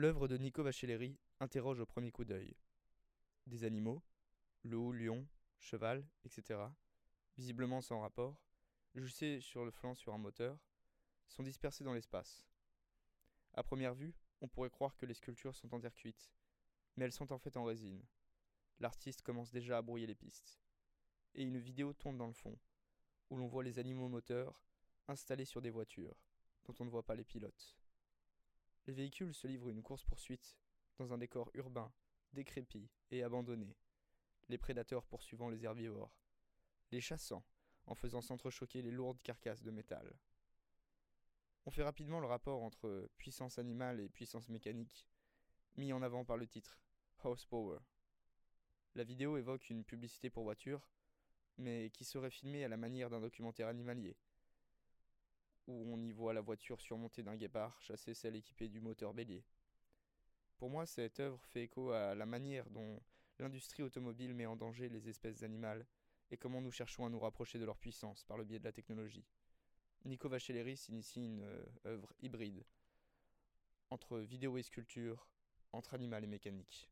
L'œuvre de Nico Vachelleri interroge au premier coup d'œil. Des animaux, loup, lion, cheval, etc., visiblement sans rapport, jussés sur le flanc sur un moteur, sont dispersés dans l'espace. À première vue, on pourrait croire que les sculptures sont en terre cuite, mais elles sont en fait en résine. L'artiste commence déjà à brouiller les pistes. Et une vidéo tourne dans le fond, où l'on voit les animaux moteurs installés sur des voitures, dont on ne voit pas les pilotes. Les véhicules se livrent une course-poursuite dans un décor urbain, décrépit et abandonné, les prédateurs poursuivant les herbivores, les chassant en faisant s'entrechoquer les lourdes carcasses de métal. On fait rapidement le rapport entre puissance animale et puissance mécanique, mis en avant par le titre Horsepower. La vidéo évoque une publicité pour voiture, mais qui serait filmée à la manière d'un documentaire animalier, où on y voit la voiture surmontée d'un guépard chasser celle équipée du moteur bélier. Pour moi, cette œuvre fait écho à la manière dont l'industrie automobile met en danger les espèces animales et comment nous cherchons à nous rapprocher de leur puissance par le biais de la technologie. Nico Vachelleris initie une euh, œuvre hybride entre vidéo et sculpture, entre animal et mécanique.